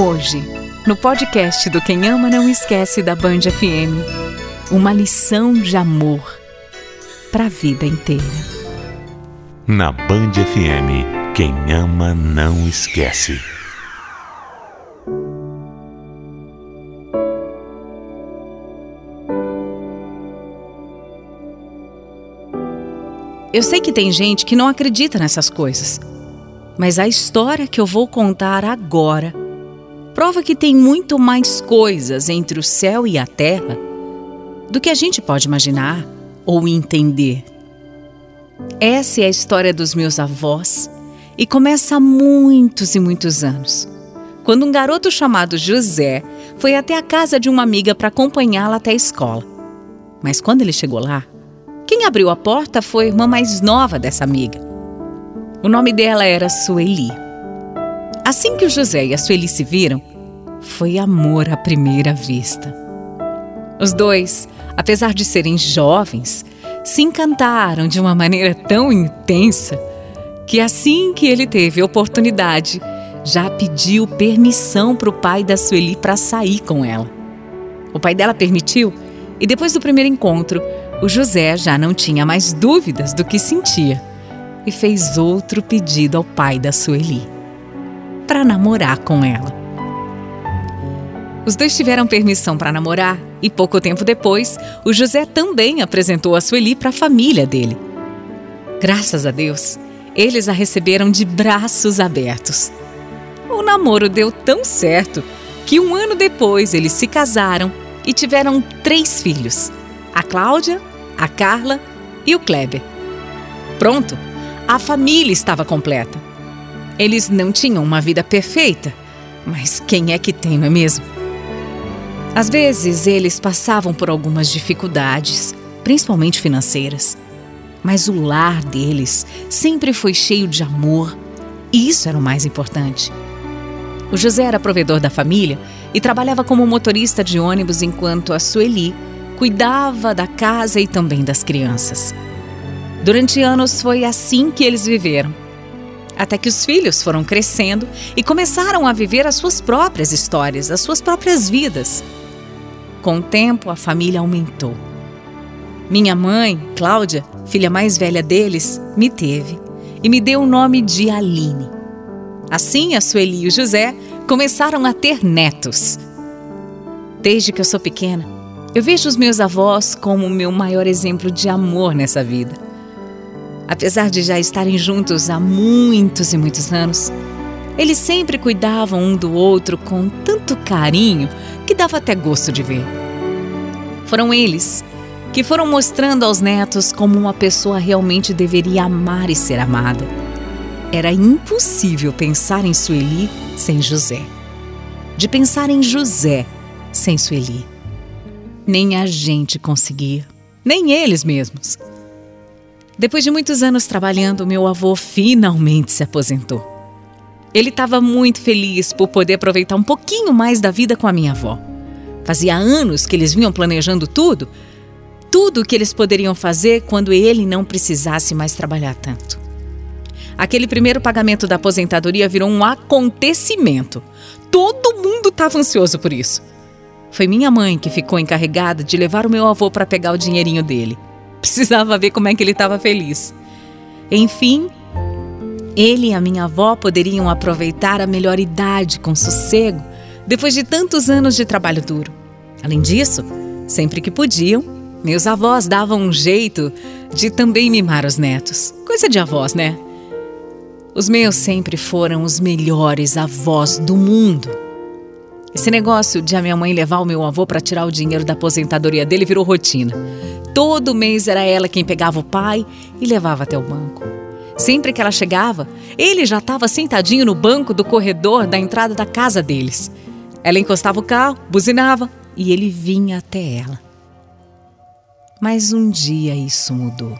Hoje, no podcast do Quem Ama Não Esquece da Band FM, uma lição de amor para a vida inteira. Na Band FM, quem ama não esquece. Eu sei que tem gente que não acredita nessas coisas, mas a história que eu vou contar agora prova que tem muito mais coisas entre o céu e a terra do que a gente pode imaginar ou entender. Essa é a história dos meus avós e começa há muitos e muitos anos, quando um garoto chamado José foi até a casa de uma amiga para acompanhá-la até a escola. Mas quando ele chegou lá, quem abriu a porta foi a irmã mais nova dessa amiga. O nome dela era Sueli. Assim que o José e a Sueli se viram, foi amor à primeira vista. Os dois, apesar de serem jovens, se encantaram de uma maneira tão intensa que assim que ele teve oportunidade, já pediu permissão para o pai da Sueli para sair com ela. O pai dela permitiu e depois do primeiro encontro, o José já não tinha mais dúvidas do que sentia e fez outro pedido ao pai da Sueli para namorar com ela. Os dois tiveram permissão para namorar e pouco tempo depois, o José também apresentou a Sueli para a família dele. Graças a Deus, eles a receberam de braços abertos. O namoro deu tão certo que um ano depois eles se casaram e tiveram três filhos: a Cláudia, a Carla e o Kleber. Pronto, a família estava completa. Eles não tinham uma vida perfeita, mas quem é que tem, não é mesmo? Às vezes eles passavam por algumas dificuldades, principalmente financeiras. Mas o lar deles sempre foi cheio de amor, e isso era o mais importante. O José era provedor da família e trabalhava como motorista de ônibus enquanto a Sueli cuidava da casa e também das crianças. Durante anos foi assim que eles viveram. Até que os filhos foram crescendo e começaram a viver as suas próprias histórias, as suas próprias vidas. Com o tempo, a família aumentou. Minha mãe, Cláudia, filha mais velha deles, me teve e me deu o nome de Aline. Assim, a Sueli e o José começaram a ter netos. Desde que eu sou pequena, eu vejo os meus avós como o meu maior exemplo de amor nessa vida. Apesar de já estarem juntos há muitos e muitos anos, eles sempre cuidavam um do outro com tanto carinho que dava até gosto de ver. Foram eles que foram mostrando aos netos como uma pessoa realmente deveria amar e ser amada. Era impossível pensar em Sueli sem José. De pensar em José sem Sueli. Nem a gente conseguia, nem eles mesmos. Depois de muitos anos trabalhando, meu avô finalmente se aposentou. Ele estava muito feliz por poder aproveitar um pouquinho mais da vida com a minha avó. Fazia anos que eles vinham planejando tudo, tudo o que eles poderiam fazer quando ele não precisasse mais trabalhar tanto. Aquele primeiro pagamento da aposentadoria virou um acontecimento. Todo mundo estava ansioso por isso. Foi minha mãe que ficou encarregada de levar o meu avô para pegar o dinheirinho dele. Precisava ver como é que ele estava feliz. Enfim, ele e a minha avó poderiam aproveitar a melhor idade com sossego depois de tantos anos de trabalho duro. Além disso, sempre que podiam, meus avós davam um jeito de também mimar os netos. Coisa de avós, né? Os meus sempre foram os melhores avós do mundo. Esse negócio de a minha mãe levar o meu avô para tirar o dinheiro da aposentadoria dele virou rotina. Todo mês era ela quem pegava o pai e levava até o banco. Sempre que ela chegava, ele já estava sentadinho no banco do corredor da entrada da casa deles. Ela encostava o carro, buzinava e ele vinha até ela. Mas um dia isso mudou.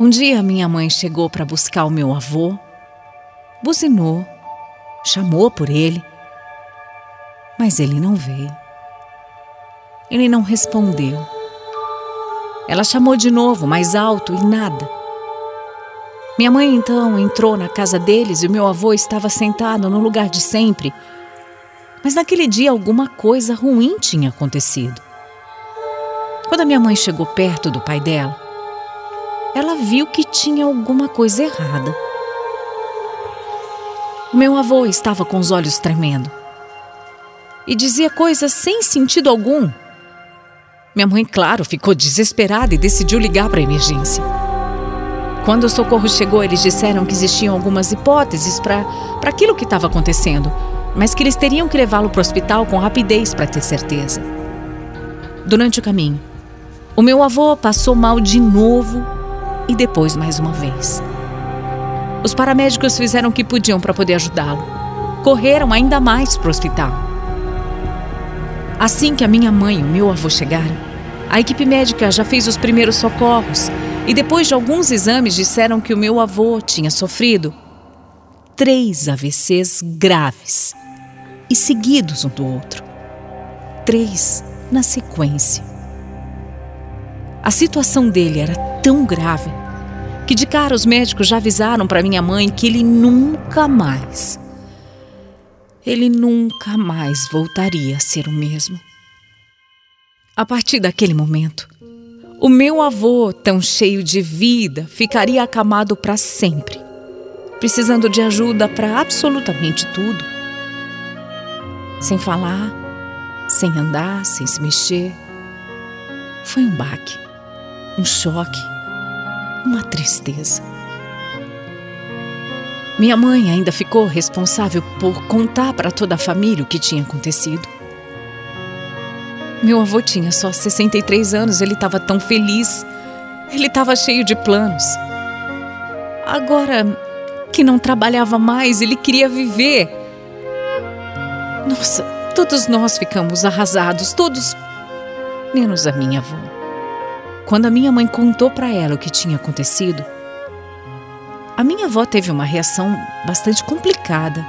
Um dia minha mãe chegou para buscar o meu avô, buzinou chamou por ele, mas ele não veio. Ele não respondeu. Ela chamou de novo, mais alto, e nada. Minha mãe então entrou na casa deles e o meu avô estava sentado no lugar de sempre. Mas naquele dia alguma coisa ruim tinha acontecido. Quando a minha mãe chegou perto do pai dela, ela viu que tinha alguma coisa errada. Meu avô estava com os olhos tremendo e dizia coisas sem sentido algum. Minha mãe, claro, ficou desesperada e decidiu ligar para a emergência. Quando o socorro chegou, eles disseram que existiam algumas hipóteses para aquilo que estava acontecendo, mas que eles teriam que levá-lo para o hospital com rapidez para ter certeza. Durante o caminho, o meu avô passou mal de novo e depois mais uma vez. Os paramédicos fizeram o que podiam para poder ajudá-lo. Correram ainda mais para o hospital. Assim que a minha mãe e o meu avô chegaram, a equipe médica já fez os primeiros socorros e depois de alguns exames disseram que o meu avô tinha sofrido três AVCs graves e seguidos um do outro. Três na sequência. A situação dele era tão grave que de cara os médicos já avisaram para minha mãe que ele nunca mais, ele nunca mais voltaria a ser o mesmo. A partir daquele momento, o meu avô, tão cheio de vida, ficaria acamado para sempre, precisando de ajuda para absolutamente tudo. Sem falar, sem andar, sem se mexer. Foi um baque, um choque, uma tristeza. Minha mãe ainda ficou responsável por contar para toda a família o que tinha acontecido. Meu avô tinha só 63 anos, ele estava tão feliz. Ele estava cheio de planos. Agora que não trabalhava mais, ele queria viver. Nossa, todos nós ficamos arrasados, todos, menos a minha avó. Quando a minha mãe contou para ela o que tinha acontecido, a minha avó teve uma reação bastante complicada.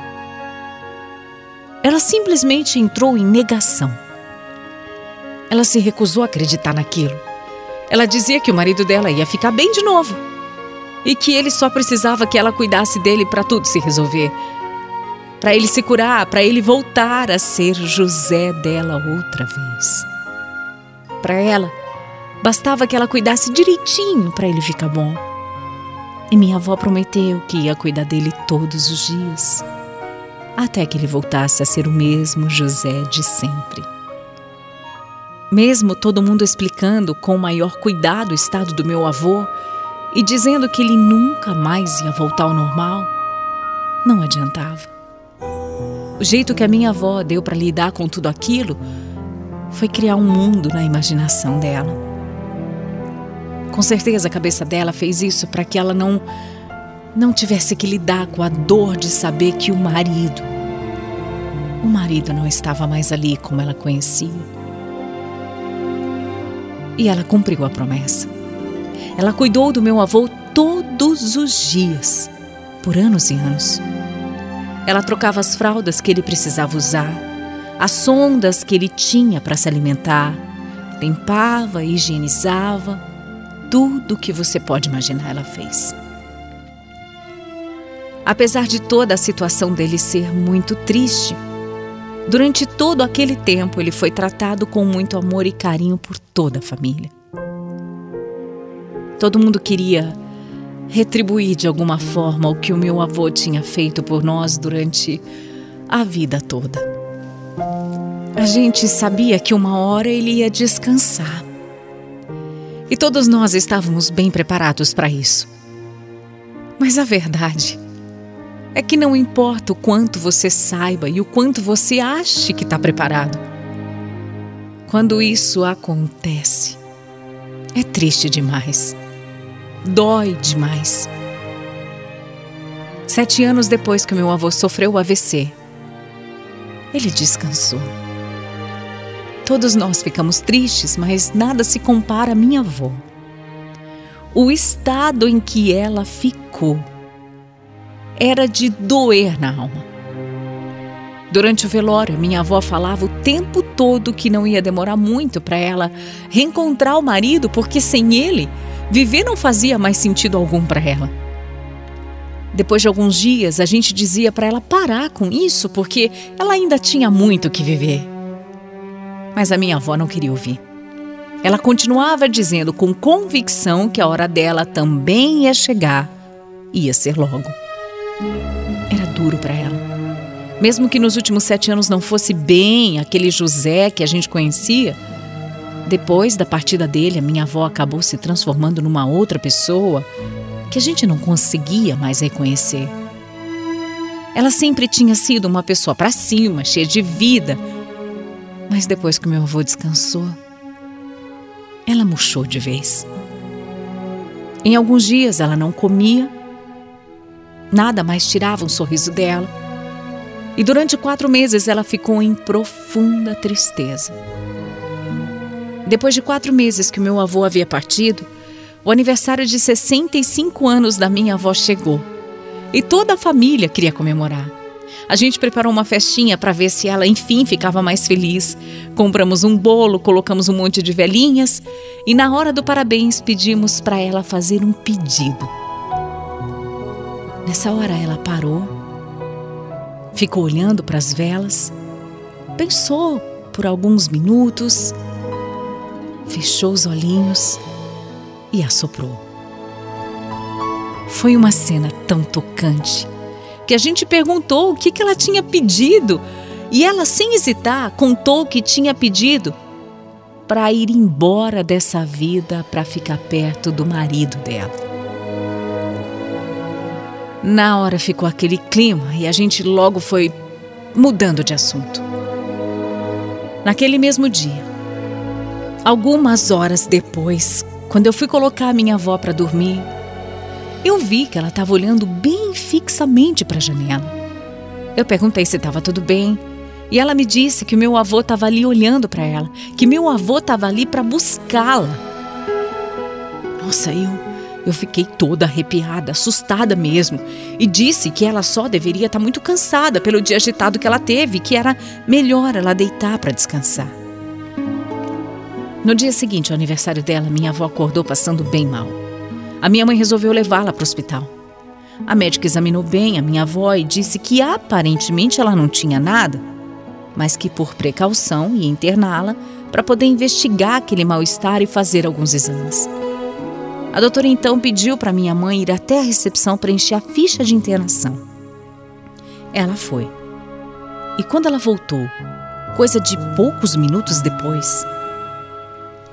Ela simplesmente entrou em negação. Ela se recusou a acreditar naquilo. Ela dizia que o marido dela ia ficar bem de novo e que ele só precisava que ela cuidasse dele para tudo se resolver. Para ele se curar, para ele voltar a ser José dela outra vez. Para ela, bastava que ela cuidasse direitinho para ele ficar bom. E minha avó prometeu que ia cuidar dele todos os dias, até que ele voltasse a ser o mesmo José de sempre. Mesmo todo mundo explicando com maior cuidado o estado do meu avô e dizendo que ele nunca mais ia voltar ao normal, não adiantava. O jeito que a minha avó deu para lidar com tudo aquilo foi criar um mundo na imaginação dela. Com certeza a cabeça dela fez isso para que ela não não tivesse que lidar com a dor de saber que o marido o marido não estava mais ali como ela conhecia. E ela cumpriu a promessa. Ela cuidou do meu avô todos os dias, por anos e anos. Ela trocava as fraldas que ele precisava usar, as sondas que ele tinha para se alimentar, limpava, higienizava, tudo o que você pode imaginar ela fez. Apesar de toda a situação dele ser muito triste, Durante todo aquele tempo, ele foi tratado com muito amor e carinho por toda a família. Todo mundo queria retribuir de alguma forma o que o meu avô tinha feito por nós durante a vida toda. A gente sabia que uma hora ele ia descansar. E todos nós estávamos bem preparados para isso. Mas a verdade é que não importa o quanto você saiba e o quanto você ache que está preparado. Quando isso acontece, é triste demais. Dói demais. Sete anos depois que meu avô sofreu o AVC, ele descansou. Todos nós ficamos tristes, mas nada se compara à minha avó. O estado em que ela ficou era de doer na alma. Durante o velório, minha avó falava o tempo todo que não ia demorar muito para ela reencontrar o marido, porque sem ele, viver não fazia mais sentido algum para ela. Depois de alguns dias, a gente dizia para ela parar com isso porque ela ainda tinha muito que viver. Mas a minha avó não queria ouvir. Ela continuava dizendo com convicção que a hora dela também ia chegar, ia ser logo. Era duro para ela. Mesmo que nos últimos sete anos não fosse bem aquele José que a gente conhecia, depois da partida dele, a minha avó acabou se transformando numa outra pessoa que a gente não conseguia mais reconhecer. Ela sempre tinha sido uma pessoa para cima, cheia de vida. Mas depois que meu avô descansou, ela murchou de vez. Em alguns dias ela não comia, nada mais tirava um sorriso dela. E durante quatro meses ela ficou em profunda tristeza. Depois de quatro meses que meu avô havia partido, o aniversário de 65 anos da minha avó chegou e toda a família queria comemorar. A gente preparou uma festinha para ver se ela, enfim, ficava mais feliz. Compramos um bolo, colocamos um monte de velhinhas e, na hora do parabéns, pedimos para ela fazer um pedido. Nessa hora, ela parou, ficou olhando para as velas, pensou por alguns minutos, fechou os olhinhos e assoprou. Foi uma cena tão tocante que a gente perguntou o que, que ela tinha pedido e ela, sem hesitar, contou que tinha pedido para ir embora dessa vida para ficar perto do marido dela. Na hora ficou aquele clima e a gente logo foi mudando de assunto. Naquele mesmo dia, algumas horas depois, quando eu fui colocar a minha avó para dormir, eu vi que ela estava olhando bem fixamente para a janela. Eu perguntei se estava tudo bem e ela me disse que meu avô estava ali olhando para ela, que meu avô estava ali para buscá-la. Nossa, eu eu fiquei toda arrepiada, assustada mesmo, e disse que ela só deveria estar tá muito cansada pelo dia agitado que ela teve, que era melhor ela deitar para descansar. No dia seguinte, ao aniversário dela, minha avó acordou passando bem mal. A minha mãe resolveu levá-la para o hospital. A médica examinou bem a minha avó e disse que aparentemente ela não tinha nada, mas que por precaução ia interná-la para poder investigar aquele mal-estar e fazer alguns exames. A doutora então pediu para minha mãe ir até a recepção preencher a ficha de internação. Ela foi. E quando ela voltou, coisa de poucos minutos depois,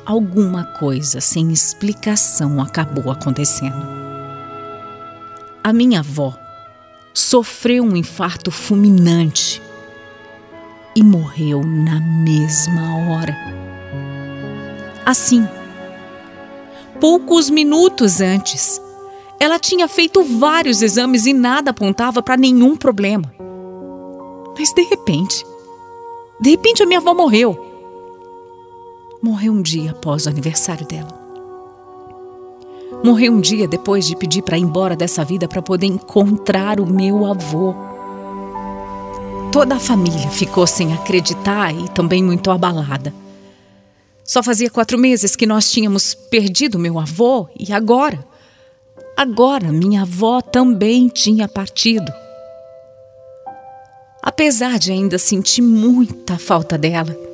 alguma coisa sem explicação acabou acontecendo. A minha avó sofreu um infarto fulminante e morreu na mesma hora. Assim, poucos minutos antes, ela tinha feito vários exames e nada apontava para nenhum problema. Mas de repente, de repente a minha avó morreu morreu um dia após o aniversário dela. Morreu um dia depois de pedir para ir embora dessa vida para poder encontrar o meu avô. Toda a família ficou sem acreditar e também muito abalada. Só fazia quatro meses que nós tínhamos perdido meu avô e agora, agora minha avó também tinha partido. Apesar de ainda sentir muita falta dela,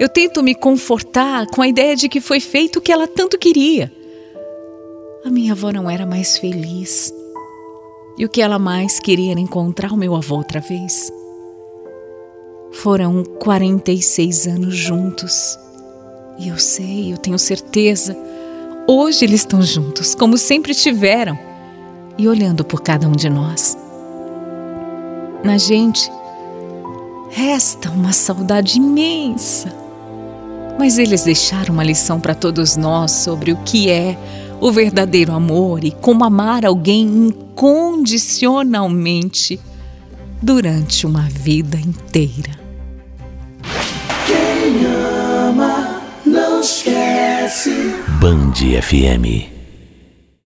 eu tento me confortar com a ideia de que foi feito o que ela tanto queria. A minha avó não era mais feliz. E o que ela mais queria era encontrar o meu avô outra vez. Foram 46 anos juntos. E eu sei, eu tenho certeza. Hoje eles estão juntos, como sempre estiveram, e olhando por cada um de nós. Na gente, resta uma saudade imensa mas eles deixaram uma lição para todos nós sobre o que é o verdadeiro amor e como amar alguém incondicionalmente durante uma vida inteira. Quem ama não esquece. Band FM